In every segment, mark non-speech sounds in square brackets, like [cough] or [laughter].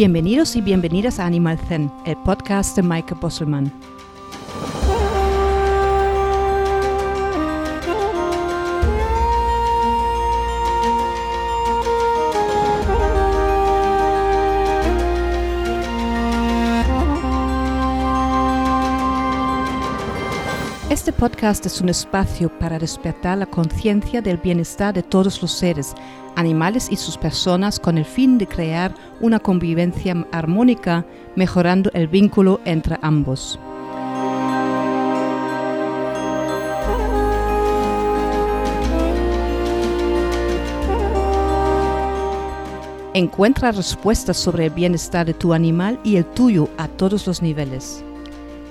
Bienvenidos y bienvenidas a Animal Zen, el podcast de Mike Bosselman. Este podcast es un espacio para despertar la conciencia del bienestar de todos los seres, animales y sus personas con el fin de crear una convivencia armónica, mejorando el vínculo entre ambos. Encuentra respuestas sobre el bienestar de tu animal y el tuyo a todos los niveles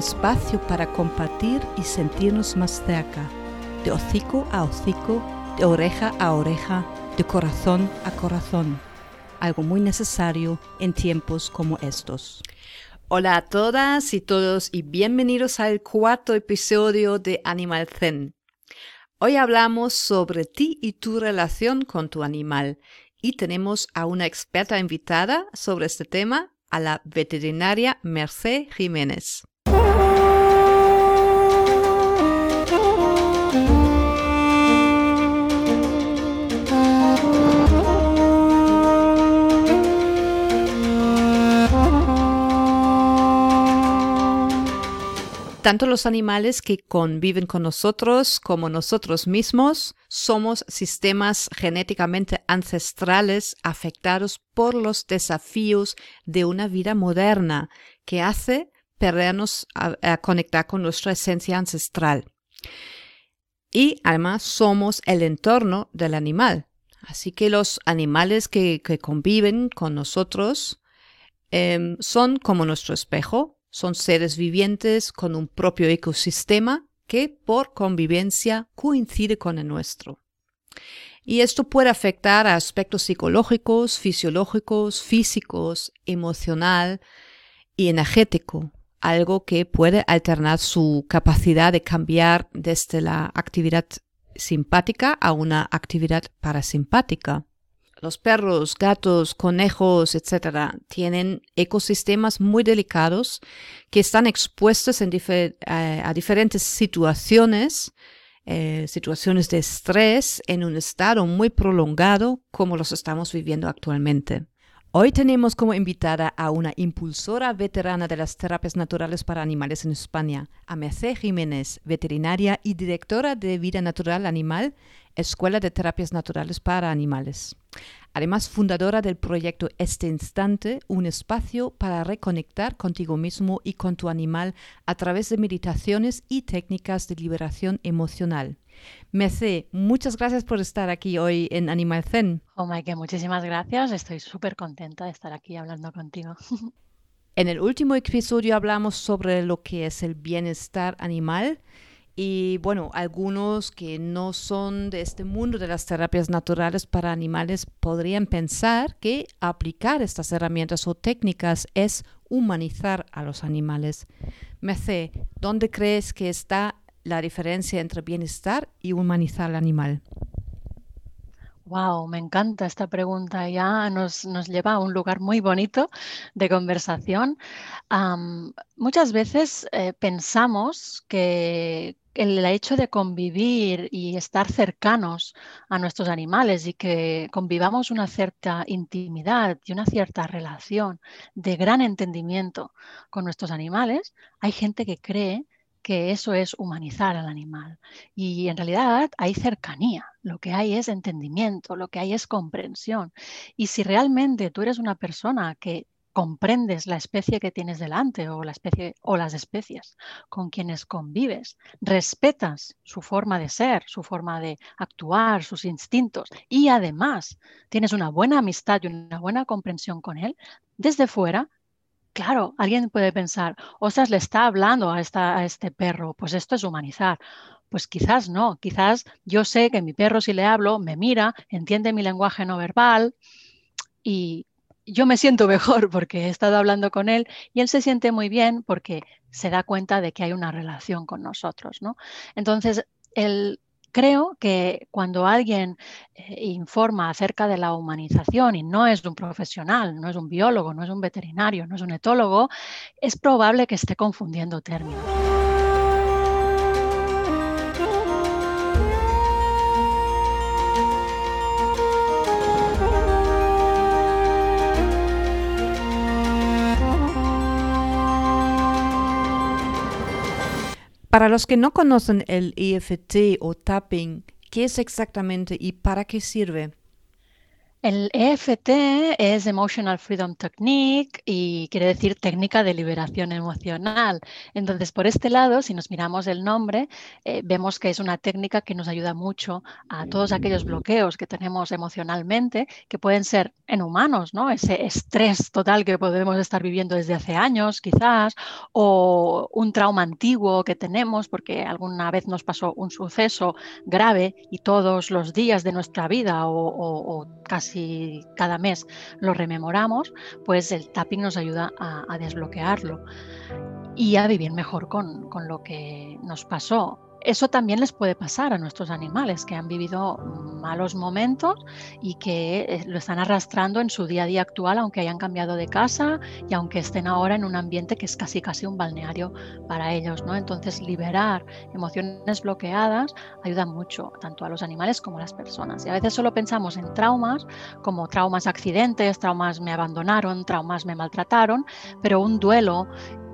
Espacio para compartir y sentirnos más cerca, de hocico a hocico, de oreja a oreja, de corazón a corazón, algo muy necesario en tiempos como estos. Hola a todas y todos y bienvenidos al cuarto episodio de Animal Zen. Hoy hablamos sobre ti y tu relación con tu animal y tenemos a una experta invitada sobre este tema, a la veterinaria Merced Jiménez. Tanto los animales que conviven con nosotros como nosotros mismos somos sistemas genéticamente ancestrales afectados por los desafíos de una vida moderna que hace perdernos a, conectar con nuestra esencia ancestral. Y además somos el entorno del animal. Así que los animales que, conviven con nosotros em, son como nuestro espejo, son seres vivientes con un propio ecosistema que por convivencia coincide con el nuestro. Y esto puede afectar a aspectos psicológicos, fisiológicos, físicos, emocional y energético algo que puede alternar su capacidad de cambiar desde la actividad simpática a una actividad parasimpática. Los perros, gatos, conejos, etc., tienen ecosistemas muy delicados que están expuestos eh, a diferentes situaciones, eh, situaciones de estrés en un estado muy prolongado como los estamos viviendo actualmente. Hoy tenemos como invitada a una impulsora veterana de las terapias naturales para animales en España, a Merced Jiménez, veterinaria y directora de Vida Natural Animal, Escuela de Terapias Naturales para Animales. Además, fundadora del proyecto Este Instante, un espacio para reconectar contigo mismo y con tu animal a través de meditaciones y técnicas de liberación emocional. Mece, muchas gracias por estar aquí hoy en Animal Zen. Oh, Mike, muchísimas gracias. Estoy súper contenta de estar aquí hablando contigo. [laughs] En el último episodio hablamos sobre lo que es el bienestar animal y bueno, algunos que no son de este mundo de las terapias naturales para animales podrían pensar que aplicar estas herramientas o técnicas es humanizar a los animales. Mece, ¿dónde crees que está la diferencia entre bienestar y humanizar al animal? Wow, me encanta esta pregunta. Ya nos, lleva a un lugar muy bonito de conversación. muchas veces eh, pensamos que el hecho de convivir y estar cercanos a nuestros animales y que convivamos una cierta intimidad y una cierta relación de gran entendimiento con nuestros animales, hay gente que cree que eso es humanizar al animal. Y en realidad hay cercanía, lo que hay es entendimiento, lo que hay es comprensión. Y si realmente tú eres una persona que comprendes la especie que tienes delante o la especie o las especies con quienes convives, respetas su forma de ser, su forma de actuar, sus instintos y además tienes una buena amistad y una buena comprensión con él, desde fuera Claro, alguien puede pensar, ostras, le está hablando a, a este perro, pues esto es humanizar. Pues quizás no, quizás yo sé que mi perro si le hablo me mira, entiende mi lenguaje no verbal y yo me siento [laughs] mejor porque he estado hablando con él y él se siente muy bien porque se da cuenta de que hay una relación con nosotros, ¿no? Entonces, el creo que cuando alguien eh, informa acerca de la humanización y no es un profesional, no es un biólogo, no es un veterinario, no es un etólogo, es probable que esté confundiendo términos. Para los que no conocen el EFT o tapping, ¿qué es exactamente y para qué sirve? El EFT es Emotional Freedom Technique y quiere decir técnica de liberación emocional. Entonces, por este lado, si nos miramos el nombre, eh, vemos que es una técnica que nos ayuda mucho a todos aquellos bloqueos que tenemos emocionalmente, que pueden ser en humanos, ¿no? Ese estrés total que podemos estar viviendo desde hace años, quizás, o un trauma antiguo que tenemos porque alguna vez nos pasó un suceso grave y todos los días de nuestra vida o casi si cada mes lo rememoramos, pues el tapping nos ayuda a, desbloquearlo y a vivir mejor con, con lo que nos pasó eso también les puede pasar a nuestros animales que han vivido malos momentos y que eh, lo están arrastrando en su día a día actual, aunque hayan cambiado de casa y aunque estén ahora en un ambiente que es casi casi un balneario para ellos. ¿no? Entonces, liberar emociones bloqueadas ayuda mucho, tanto a los animales como a las personas. Y a veces solo pensamos en traumas, como traumas accidentes, traumas me abandonaron, traumas me maltrataron, pero un duelo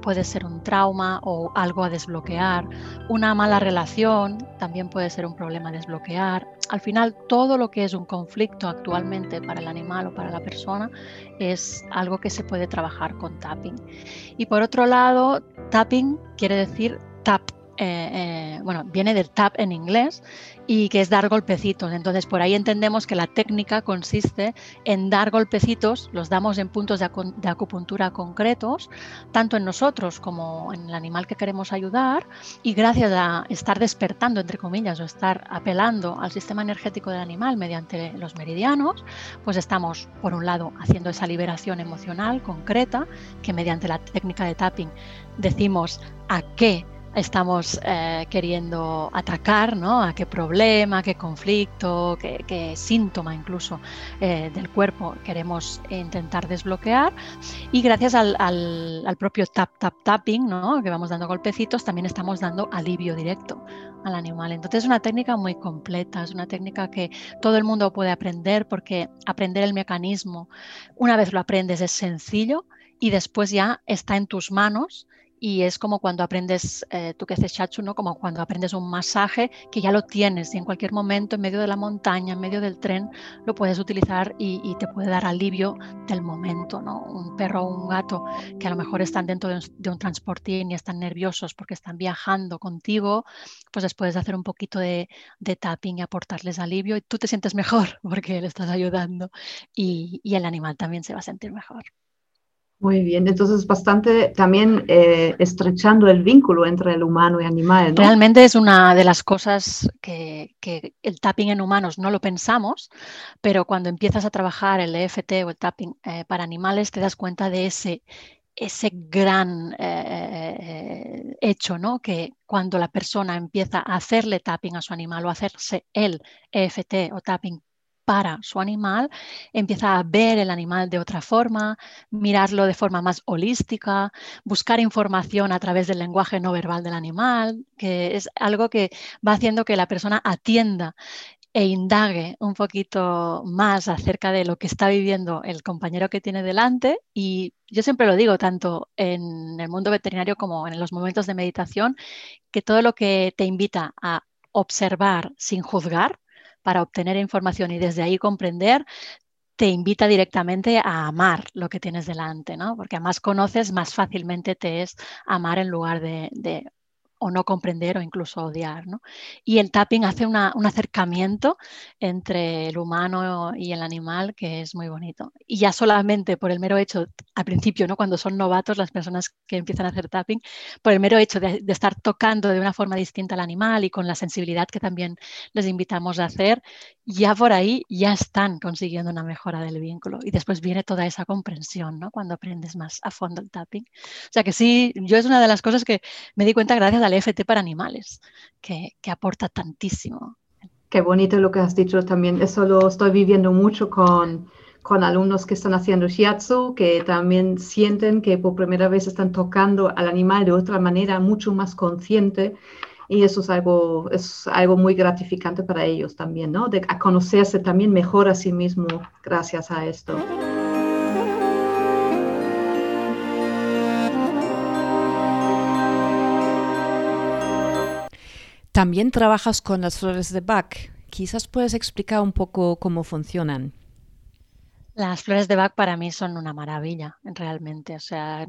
puede ser un trauma o algo a desbloquear. Una mala relación también puede ser un problema a desbloquear. Al final, todo lo que es un conflicto actualmente para el animal o para la persona es algo que se puede trabajar con tapping. Y por otro lado, tapping quiere decir tap eh, eh, bueno, viene del tap en inglés y que es dar golpecitos. Entonces, por ahí entendemos que la técnica consiste en dar golpecitos, los damos en puntos de, de, acupuntura concretos, tanto en nosotros como en el animal que queremos ayudar, y gracias a estar despertando, entre comillas, o estar apelando al sistema energético del animal mediante los meridianos, pues estamos, por un lado, haciendo esa liberación emocional concreta, que mediante la técnica de tapping decimos a qué estamos eh, queriendo atacar, ¿no? A qué problema, qué conflicto, qué, síntoma incluso eh, del cuerpo queremos intentar desbloquear. Y gracias al, propio tap, tap, tapping, ¿no? Que vamos dando golpecitos, también estamos dando alivio directo al animal. Entonces es una técnica muy completa, es una técnica que todo el mundo puede aprender porque aprender el mecanismo, una vez lo aprendes es sencillo y después ya está en tus manos y es como cuando aprendes, eh, tú que haces shachu, ¿no? como cuando aprendes un masaje que ya lo tienes y en cualquier momento, en medio de la montaña, en medio del tren, lo puedes utilizar y, te puede dar alivio del momento. ¿no? Un perro o un gato que a lo mejor están dentro de un, transportín y están nerviosos porque están viajando contigo, pues les puedes hacer un poquito de, de tapping y aportarles alivio y tú te sientes mejor [laughs] porque le estás ayudando y el animal también se va a sentir mejor. Muy bien, entonces bastante también eh, estrechando el vínculo entre el humano y animal. Realmente es una de las cosas que, el tapping en humanos no lo pensamos, pero cuando empiezas a trabajar el EFT o el tapping eh, para animales te das cuenta de ese, ese gran eh, hecho, ¿no? Que cuando la persona empieza a hacerle tapping a su animal o hacerse el EFT o tapping para su animal, empieza a ver el animal de otra forma, mirarlo de forma más holística, buscar información a través del lenguaje no verbal del animal, que es algo que va haciendo que la persona atienda e indague un poquito más acerca de lo que está viviendo el compañero que tiene delante. Y yo siempre lo digo, tanto en el mundo veterinario como en los momentos de meditación, que todo lo que te invita a observar sin juzgar, para obtener información y desde ahí comprender, te invita directamente a amar lo que tienes delante, ¿no? Porque a más conoces, más fácilmente te es amar en lugar de, o no comprender o incluso odiar. ¿no? Y el tapping hace un acercamiento entre el humano y el animal que es muy bonito. Y ya solamente por el mero hecho, al principio, ¿no? cuando son novatos las personas que empiezan a hacer tapping, por el mero hecho de, estar tocando de una forma distinta al animal y con la sensibilidad que también les invitamos a hacer, ya por ahí ya están consiguiendo una mejora del vínculo. Y después viene toda esa comprensión ¿no? cuando aprendes más a fondo el tapping. O sea que sí, yo es una de las cosas que me di cuenta gracias al FT para animales, que, aporta tantísimo. Qué bonito lo que has dicho también. Eso lo estoy viviendo mucho con, con alumnos que están haciendo shiatsu, que también sienten que por primera vez están tocando al animal de otra manera, mucho más consciente. Y eso es algo, es algo muy gratificante para ellos también, ¿no? De conocerse también mejor a sí mismo gracias a esto. También trabajas con las flores de Bach. Quizás puedes explicar un poco cómo funcionan. Las flores de Bach para mí son una maravilla, realmente. O sea,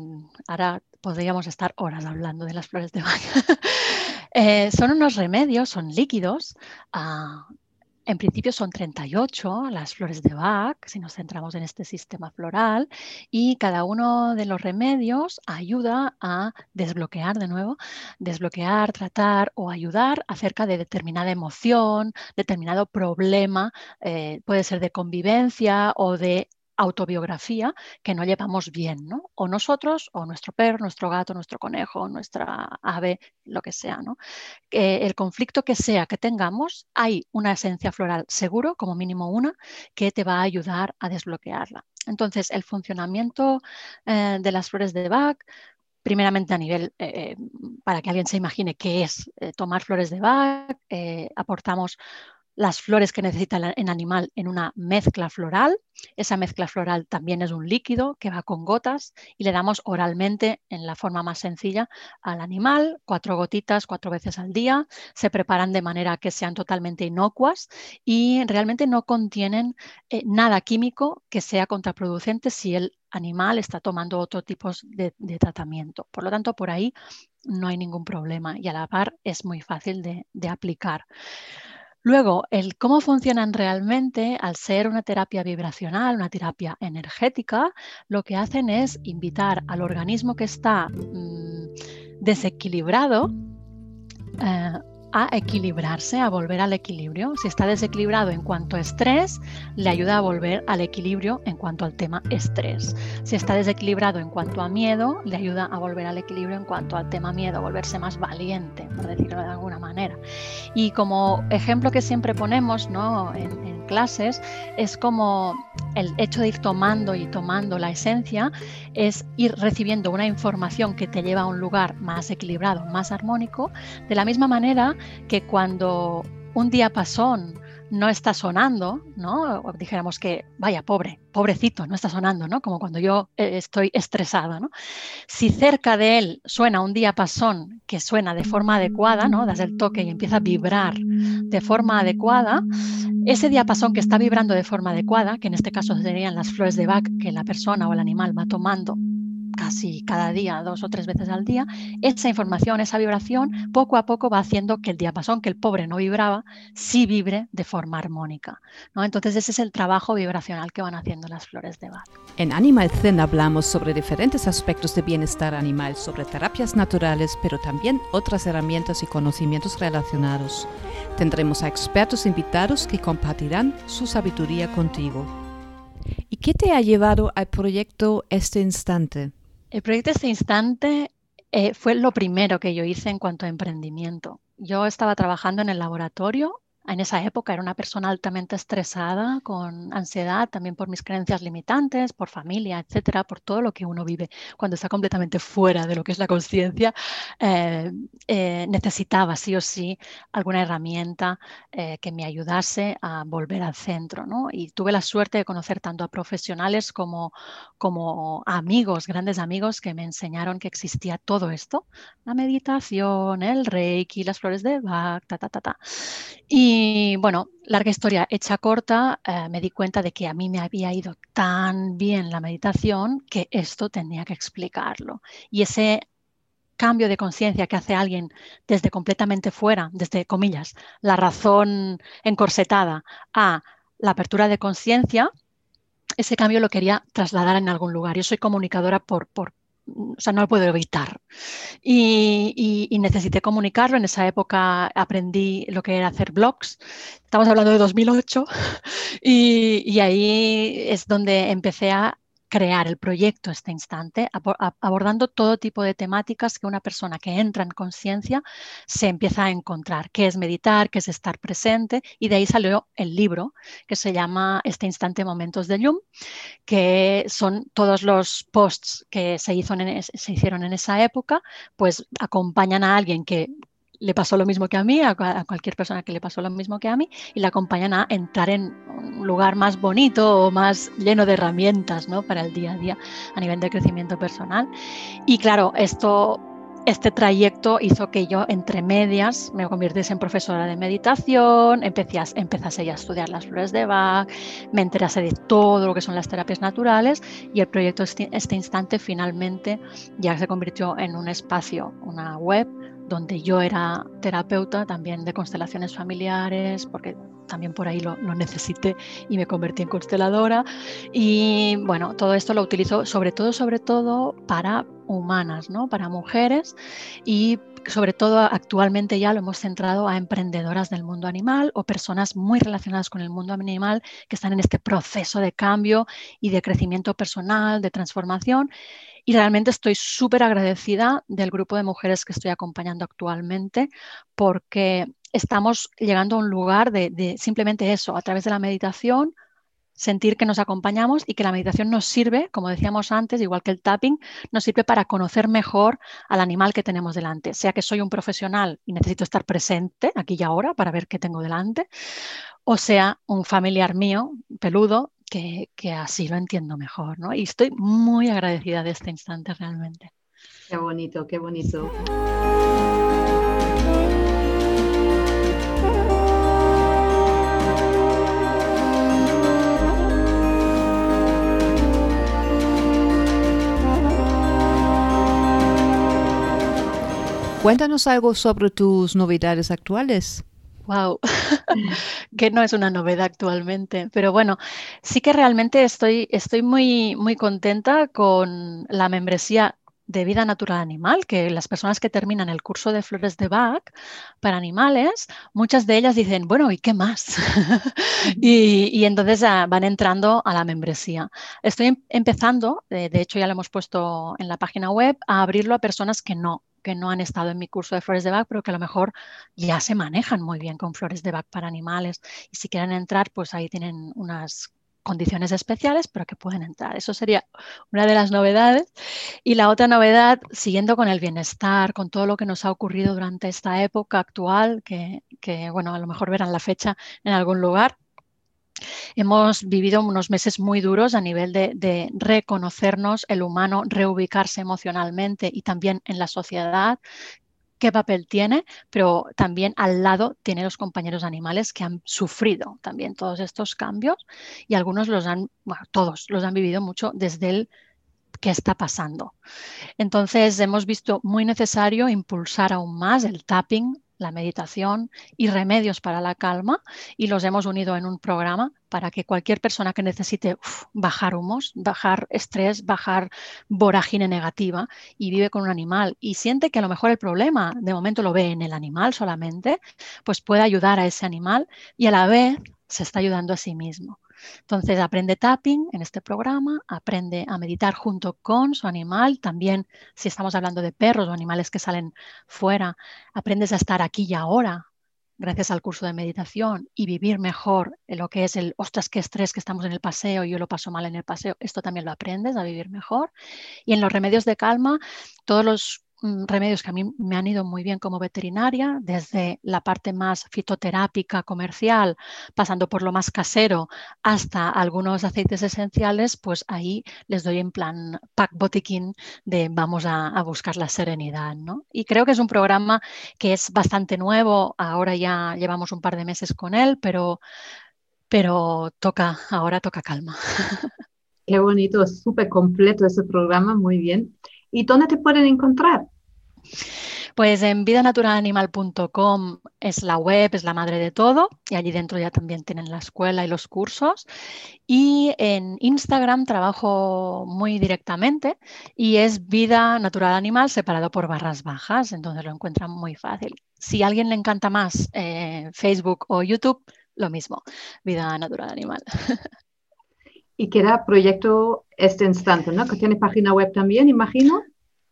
ahora podríamos estar horas hablando de las flores de Bach. [laughs] Eh, son unos remedios, son líquidos, ah, en principio son 38 las flores de Bach, si nos centramos en este sistema floral, y cada uno de los remedios ayuda a desbloquear de nuevo, desbloquear, tratar o ayudar acerca de determinada emoción, determinado problema, eh, puede ser de convivencia o de autobiografía que no llevamos bien, ¿no? O nosotros, o nuestro perro, nuestro gato, nuestro conejo, nuestra ave, lo que sea, ¿no? el conflicto que sea que tengamos, hay una esencia floral seguro, como mínimo una, que te va a ayudar a desbloquearla. Entonces, el funcionamiento eh, de las flores de Bach, primeramente a nivel, eh, eh, para que alguien se imagine qué es tomar flores de Bach, aportamos las flores que necesita el animal en una mezcla floral. Esa mezcla floral también es un líquido que va con gotas y le damos oralmente en la forma más sencilla al animal, cuatro gotitas cuatro veces al día. Se preparan de manera que sean totalmente inocuas y realmente no contienen eh, nada químico que sea contraproducente si el animal está tomando otro tipo de, tratamiento. Por lo tanto, por ahí no hay ningún problema y a la par es muy fácil de aplicar. Luego, el cómo funcionan realmente, al ser una terapia vibracional, una terapia energética, lo que hacen es invitar al organismo que está mm, desequilibrado eh, a equilibrarse, a volver al equilibrio. Si está desequilibrado en cuanto a estrés, le ayuda a volver al equilibrio en cuanto al tema estrés. Si está desequilibrado en cuanto a miedo, le ayuda a volver al equilibrio en cuanto al tema miedo, volverse más valiente, por decirlo de alguna manera. Y como ejemplo que siempre ponemos ¿no? Clases, es como el hecho de ir tomando y tomando la esencia, es ir recibiendo una información que te lleva a un lugar más equilibrado, más armónico, de la misma manera que cuando un diapasón no está sonando, ¿no? Dijéramos que, vaya, pobre, pobrecito, no está sonando, ¿no? Como cuando yo eh, estoy estresada, ¿no? Si cerca de él suena un diapasón que suena de forma adecuada, ¿no? Das el toque y empieza a vibrar de forma adecuada, ese diapasón que está vibrando de forma adecuada, que en este caso serían las flores de Bach que la persona o el animal va tomando casi cada día, dos o tres veces al día, esa información, esa vibración, poco a poco va haciendo que el diapasón que el pobre no vibraba, sí vibre de forma armónica. ¿no? Entonces ese es el trabajo vibracional que van haciendo las flores de Bach. En Animal Zen hablamos sobre diferentes aspectos de bienestar animal, sobre terapias naturales, pero también otras herramientas y conocimientos relacionados. Tendremos a expertos invitados que compartirán su sabiduría contigo. ¿Y qué te ha llevado al proyecto Este Instante? El proyecto Este Instante eh, fue lo primero que yo hice en cuanto a emprendimiento. Yo estaba trabajando en el laboratorio en esa época era una persona altamente estresada, con ansiedad, también por mis creencias limitantes, por familia, etcétera, por todo lo que uno vive cuando está completamente fuera de lo que es la conciencia. Eh, eh, necesitaba sí o sí alguna herramienta eh, que me ayudase a volver al centro. ¿no? Y tuve la suerte de conocer tanto a profesionales como, como amigos, grandes amigos, que me enseñaron que existía todo esto: la meditación, el reiki, las flores de Bach, ta, ta, ta, ta. Y y bueno, larga historia hecha corta, eh, me di cuenta de que a mí me había ido tan bien la meditación que esto tenía que explicarlo. Y ese cambio de conciencia que hace alguien desde completamente fuera, desde comillas, la razón encorsetada a la apertura de conciencia, ese cambio lo quería trasladar en algún lugar. Yo soy comunicadora por, por o sea, no lo puedo evitar. Y, necesité comunicarlo. En esa época aprendí lo que era hacer blogs. Estamos hablando de 2008. [laughs] y ahí es donde empecé a crear el proyecto este instante, abordando todo tipo de temáticas que una persona que entra en conciencia se empieza a encontrar, qué es meditar, qué es estar presente, y de ahí salió el libro que se llama Este instante Momentos de Yum, que son todos los posts que se, hizo se hicieron en esa época, pues acompañan a alguien que le pasó lo mismo que a mí, a, cualquier persona que le pasó lo mismo que a mí, y le acompañan a entrar en un lugar más bonito o más lleno de herramientas ¿no? para el día a día a nivel de crecimiento personal. Y claro, esto, este trayecto hizo que yo, entre medias, me convirtiese en profesora de meditación, empecé a, a estudiar las flores de Bach, me enterase de todo lo que son las terapias naturales y el proyecto este, este instante finalmente ya se convirtió en un espacio, una web donde yo era terapeuta también de constelaciones familiares, porque también por ahí lo, necesité y me convertí en consteladora. Y bueno, todo esto lo utilizo sobre todo, sobre todo para humanas, ¿no? para mujeres y sobre todo actualmente ya lo hemos centrado a emprendedoras del mundo animal o personas muy relacionadas con el mundo animal que están en este proceso de cambio y de crecimiento personal, de transformación y realmente estoy súper agradecida del grupo de mujeres que estoy acompañando actualmente porque estamos llegando a un lugar de, simplemente eso, a través de la meditación, sentir que nos acompañamos y que la meditación nos sirve, como decíamos antes, igual que el tapping, nos sirve para conocer mejor al animal que tenemos delante. Sea que soy un profesional y necesito estar presente aquí y ahora para ver qué tengo delante, o sea un familiar mío, peludo, que, así lo entiendo mejor, ¿no? Y estoy muy agradecida de este instante realmente. Qué bonito, qué bonito. Cuéntanos algo sobre tus novedades actuales. Wow, [laughs] que no es una novedad actualmente, pero bueno, sí que realmente estoy, estoy muy, muy contenta con la membresía de vida natural animal, que las personas que terminan el curso de flores de Bach para animales, muchas de ellas dicen, bueno, ¿y qué más? [laughs] y, entonces ah, van entrando a la membresía. Estoy em, empezando, de hecho ya lo hemos puesto en la página web, a abrirlo a personas que no que no han estado en mi curso de flores de Bach, pero que a lo mejor ya se manejan muy bien con flores de Bach para animales. Y si quieren entrar, pues ahí tienen unas condiciones especiales, pero que pueden entrar. Eso sería una de las novedades. Y la otra novedad, siguiendo con el bienestar, con todo lo que nos ha ocurrido durante esta época actual, que, que bueno, a lo mejor verán la fecha en algún lugar, Hemos vivido unos meses muy duros a nivel de, reconocernos, el humano reubicarse emocionalmente y también en la sociedad, qué papel tiene, pero también al lado tiene los compañeros animales que han sufrido también todos estos cambios y algunos los han, bueno, todos los han vivido mucho desde el qué está pasando. Entonces hemos visto muy necesario impulsar aún más el tapping, la meditación y remedios para la calma y los hemos unido en un programa para que cualquier persona que necesite bajar humos, bajar estrés, bajar vorágine negativa y vive con un animal y siente que a lo mejor el problema de momento lo ve en el animal solamente, pues puede ayudar a ese animal y a la vez se está ayudando a sí mismo. Entonces aprende tapping en este programa, aprende a meditar junto con su animal. También si estamos hablando de perros o animales que salen fuera, aprendes a estar aquí y ahora gracias al curso de meditación y vivir mejor lo que es el, ostras, qué estrés que estamos en el paseo yo lo paso mal en el paseo. Esto también lo aprendes a vivir mejor. Y en los remedios de calma, todos los remedios que a mí me han ido muy bien como veterinaria, desde la parte más fitoterápica comercial, pasando por lo más casero, hasta algunos aceites esenciales, pues ahí les doy en plan pack botiquín de vamos a, buscar la serenidad. ¿no? Y creo que es un programa que es bastante nuevo, ahora ya llevamos un par de meses con él, pero, pero toca, ahora toca calma. [laughs] Qué bonito, súper completo ese programa, muy bien. ¿Y dónde te pueden encontrar? Pues en vidanaturalanimal.com es la web, es la madre de todo y allí dentro ya también tienen la escuela y los cursos. Y en Instagram trabajo muy directamente y es Vida Natural Animal separado por barras bajas, entonces lo encuentran muy fácil. Si a alguien le encanta más eh, Facebook o YouTube, lo mismo, Vida Natural Animal. [laughs] y que era proyecto este instante, ¿no? Que tiene página web también, imagino.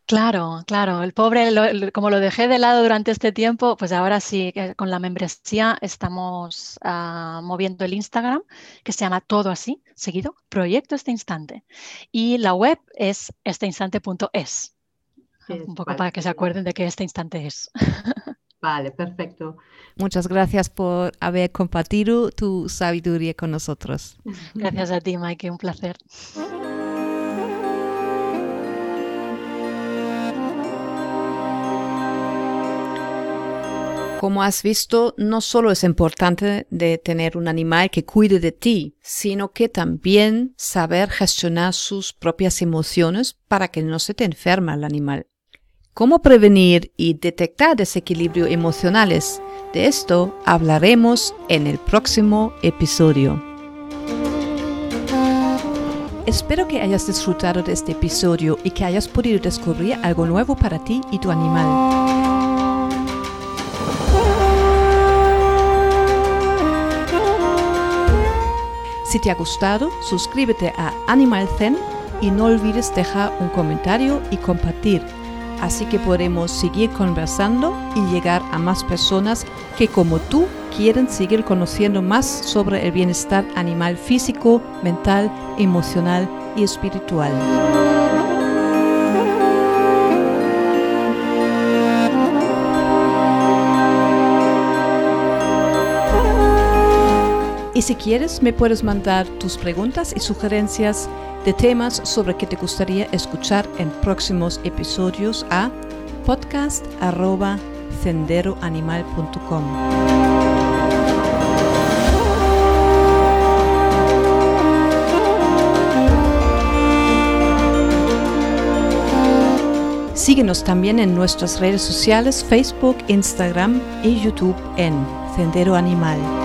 Claro, claro. El pobre, como lo dejé de lado durante este tiempo, pues ahora sí, con la membresía estamos ah, moviendo el Instagram, que se llama todo así, seguido, Proyecto Este Instante. Y la web es esteinstante.es. Un poco para que se acuerden de que este instante es. [laughs] Vale, perfecto. Muchas gracias por haber compartido tu sabiduría con nosotros. [laughs] Gracias a ti, Mike, un placer. Como has visto, no solo es importante de tener un animal que cuide de ti, sino que también saber gestionar sus propias emociones para que no se te enferma el animal. ¿Cómo prevenir y detectar desequilibrios emocionales? De esto hablaremos en el próximo episodio. Espero que hayas disfrutado de este episodio y que hayas podido descubrir algo nuevo para ti y tu animal. Si te ha gustado, suscríbete a Animal Zen y no olvides dejar un comentario y compartir. Así que podremos seguir conversando y llegar a más personas que como tú quieren seguir conociendo más sobre el bienestar animal físico, mental, emocional y espiritual. Y si quieres, me puedes mandar tus preguntas y sugerencias de temas sobre que te gustaría escuchar en próximos episodios a podcast.senderoanimal.com. Síguenos también en nuestras redes sociales Facebook, Instagram y YouTube en Sendero Animal.